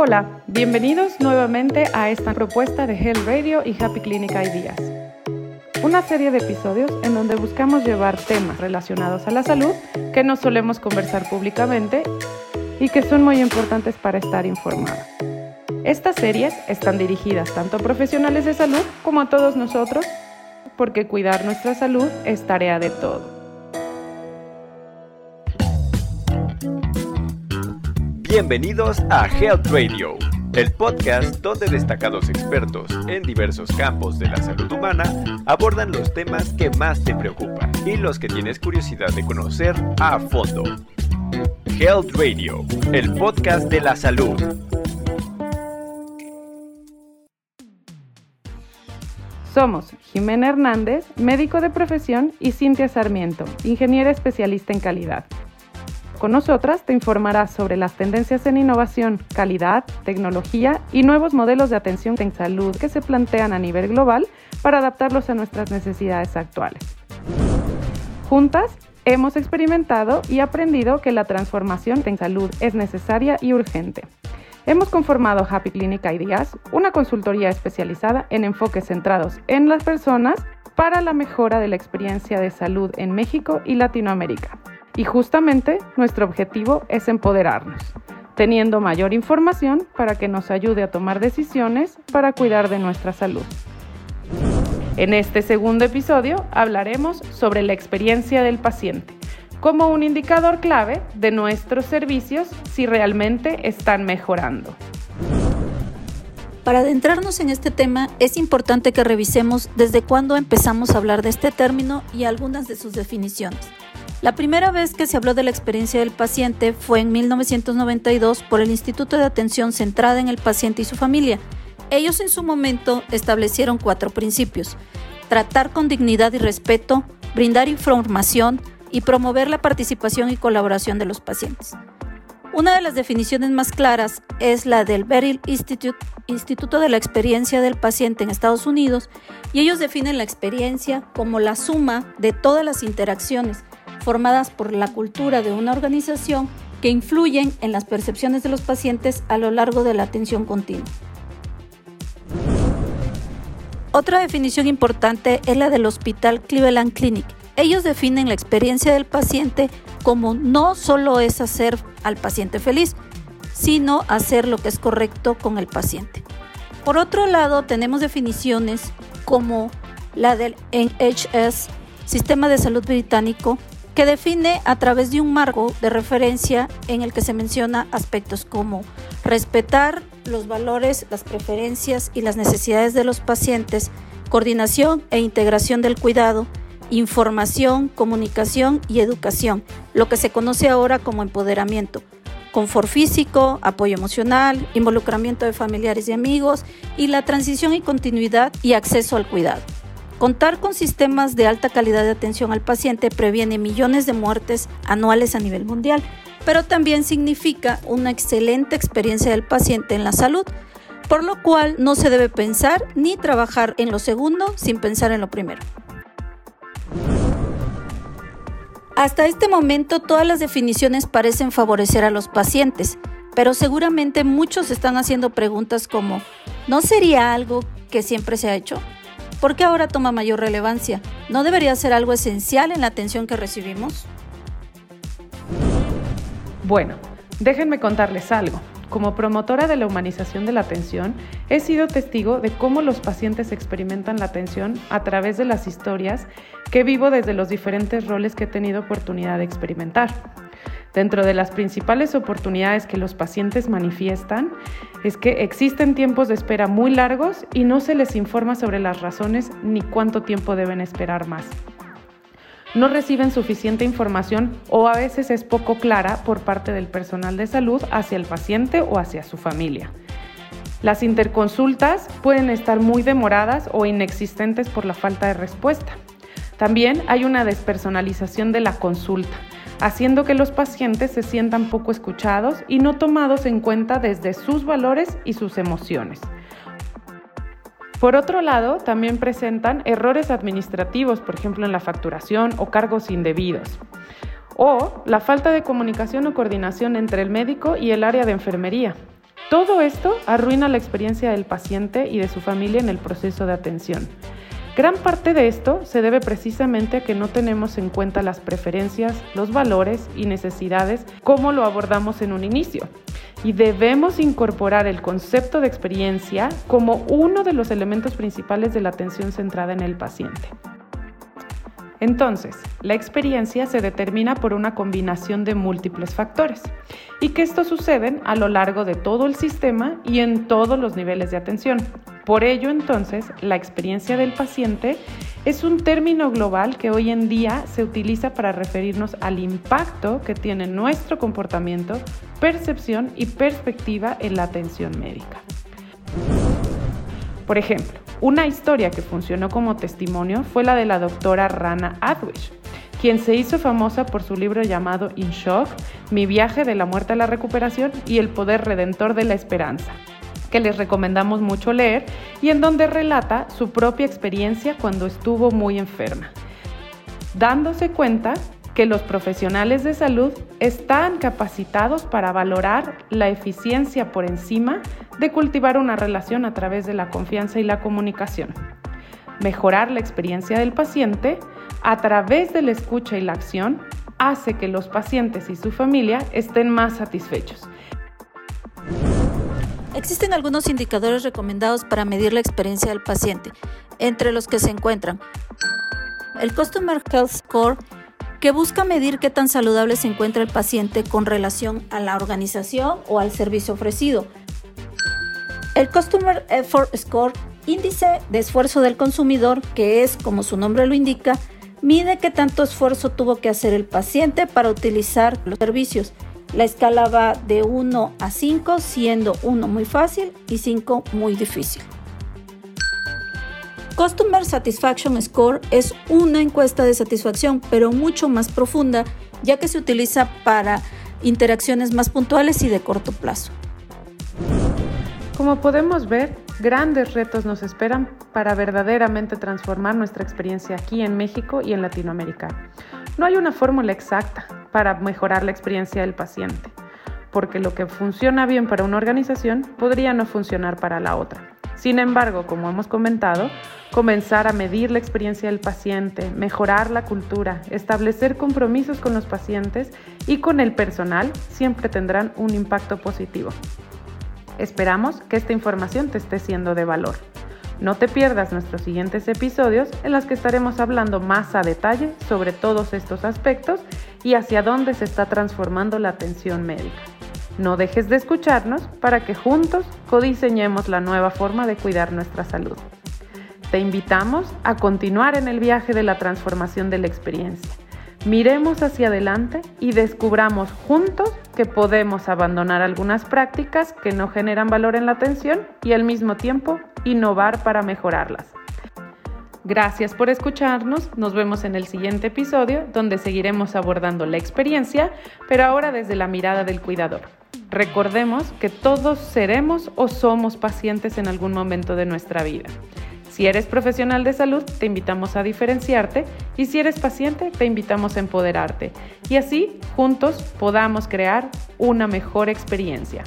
Hola, bienvenidos nuevamente a esta propuesta de Health Radio y Happy Clinic Ideas. Una serie de episodios en donde buscamos llevar temas relacionados a la salud que no solemos conversar públicamente y que son muy importantes para estar informados. Estas series están dirigidas tanto a profesionales de salud como a todos nosotros, porque cuidar nuestra salud es tarea de todos. Bienvenidos a Health Radio, el podcast donde destacados expertos en diversos campos de la salud humana abordan los temas que más te preocupan y los que tienes curiosidad de conocer a fondo. Health Radio, el podcast de la salud. Somos Jimena Hernández, médico de profesión, y Cintia Sarmiento, ingeniera especialista en calidad. Con nosotras te informarás sobre las tendencias en innovación, calidad, tecnología y nuevos modelos de atención en salud que se plantean a nivel global para adaptarlos a nuestras necesidades actuales. Juntas, hemos experimentado y aprendido que la transformación en salud es necesaria y urgente. Hemos conformado Happy Clinic Ideas, una consultoría especializada en enfoques centrados en las personas para la mejora de la experiencia de salud en México y Latinoamérica. Y justamente nuestro objetivo es empoderarnos, teniendo mayor información para que nos ayude a tomar decisiones para cuidar de nuestra salud. En este segundo episodio hablaremos sobre la experiencia del paciente como un indicador clave de nuestros servicios si realmente están mejorando. Para adentrarnos en este tema es importante que revisemos desde cuándo empezamos a hablar de este término y algunas de sus definiciones. La primera vez que se habló de la experiencia del paciente fue en 1992 por el Instituto de Atención Centrada en el Paciente y su Familia. Ellos en su momento establecieron cuatro principios. Tratar con dignidad y respeto, brindar información y promover la participación y colaboración de los pacientes. Una de las definiciones más claras es la del Beryl Institute, Instituto de la Experiencia del Paciente en Estados Unidos, y ellos definen la experiencia como la suma de todas las interacciones formadas por la cultura de una organización que influyen en las percepciones de los pacientes a lo largo de la atención continua. Otra definición importante es la del Hospital Cleveland Clinic. Ellos definen la experiencia del paciente como no solo es hacer al paciente feliz, sino hacer lo que es correcto con el paciente. Por otro lado, tenemos definiciones como la del NHS, Sistema de Salud Británico, que define a través de un marco de referencia en el que se menciona aspectos como respetar los valores, las preferencias y las necesidades de los pacientes, coordinación e integración del cuidado, información, comunicación y educación, lo que se conoce ahora como empoderamiento, confort físico, apoyo emocional, involucramiento de familiares y amigos y la transición y continuidad y acceso al cuidado. Contar con sistemas de alta calidad de atención al paciente previene millones de muertes anuales a nivel mundial, pero también significa una excelente experiencia del paciente en la salud, por lo cual no se debe pensar ni trabajar en lo segundo sin pensar en lo primero. Hasta este momento todas las definiciones parecen favorecer a los pacientes, pero seguramente muchos están haciendo preguntas como ¿no sería algo que siempre se ha hecho? ¿Por qué ahora toma mayor relevancia? ¿No debería ser algo esencial en la atención que recibimos? Bueno, déjenme contarles algo. Como promotora de la humanización de la atención, he sido testigo de cómo los pacientes experimentan la atención a través de las historias que vivo desde los diferentes roles que he tenido oportunidad de experimentar. Dentro de las principales oportunidades que los pacientes manifiestan es que existen tiempos de espera muy largos y no se les informa sobre las razones ni cuánto tiempo deben esperar más. No reciben suficiente información o a veces es poco clara por parte del personal de salud hacia el paciente o hacia su familia. Las interconsultas pueden estar muy demoradas o inexistentes por la falta de respuesta. También hay una despersonalización de la consulta haciendo que los pacientes se sientan poco escuchados y no tomados en cuenta desde sus valores y sus emociones. Por otro lado, también presentan errores administrativos, por ejemplo en la facturación o cargos indebidos, o la falta de comunicación o coordinación entre el médico y el área de enfermería, Todo esto arruina la experiencia del paciente y de su familia en el proceso de atención. Gran parte de esto se debe precisamente a que no tenemos en cuenta las preferencias, los valores y necesidades como lo abordamos en un inicio. Y debemos incorporar el concepto de experiencia como uno de los elementos principales de la atención centrada en el paciente. Entonces, la experiencia se determina por una combinación de múltiples factores y que esto suceden a lo largo de todo el sistema y en todos los niveles de atención. Por ello, entonces, la experiencia del paciente es un término global que hoy en día se utiliza para referirnos al impacto que tiene nuestro comportamiento, percepción y perspectiva en la atención médica. Por ejemplo, una historia que funcionó como testimonio fue la de la doctora Rana Adwish, quien se hizo famosa por su libro llamado In Shock, Mi viaje de la muerte a la recuperación y el poder redentor de la esperanza, que les recomendamos mucho leer y en donde relata su propia experiencia cuando estuvo muy enferma, dándose cuenta que los profesionales de salud están capacitados para valorar la eficiencia por encima de cultivar una relación a través de la confianza y la comunicación. Mejorar la experiencia del paciente a través de la escucha y la acción hace que los pacientes y su familia estén más satisfechos. Existen algunos indicadores recomendados para medir la experiencia del paciente, entre los que se encuentran el Customer Health Score, que busca medir qué tan saludable se encuentra el paciente con relación a la organización o al servicio ofrecido. El Customer Effort Score, índice de esfuerzo del consumidor, que es, como su nombre lo indica, mide qué tanto esfuerzo tuvo que hacer el paciente para utilizar los servicios. La escala va de 1 a 5, siendo 1 muy fácil y 5 muy difícil. Customer Satisfaction Score es una encuesta de satisfacción, pero mucho más profunda, ya que se utiliza para interacciones más puntuales y de corto plazo. Como podemos ver, grandes retos nos esperan para verdaderamente transformar nuestra experiencia aquí en México y en Latinoamérica. No hay una fórmula exacta para mejorar la experiencia del paciente, porque lo que funciona bien para una organización podría no funcionar para la otra. Sin embargo, como hemos comentado, comenzar a medir la experiencia del paciente, mejorar la cultura, establecer compromisos con los pacientes y con el personal siempre tendrán un impacto positivo. Esperamos que esta información te esté siendo de valor. No te pierdas nuestros siguientes episodios en los que estaremos hablando más a detalle sobre todos estos aspectos y hacia dónde se está transformando la atención médica. No dejes de escucharnos para que juntos codiseñemos la nueva forma de cuidar nuestra salud. Te invitamos a continuar en el viaje de la transformación de la experiencia. Miremos hacia adelante y descubramos juntos que podemos abandonar algunas prácticas que no generan valor en la atención y al mismo tiempo innovar para mejorarlas. Gracias por escucharnos, nos vemos en el siguiente episodio donde seguiremos abordando la experiencia, pero ahora desde la mirada del cuidador. Recordemos que todos seremos o somos pacientes en algún momento de nuestra vida. Si eres profesional de salud, te invitamos a diferenciarte y si eres paciente, te invitamos a empoderarte y así juntos podamos crear una mejor experiencia.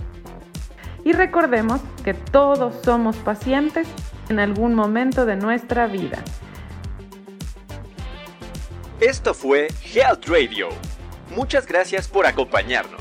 Y recordemos que todos somos pacientes en algún momento de nuestra vida. Esto fue Health Radio. Muchas gracias por acompañarnos.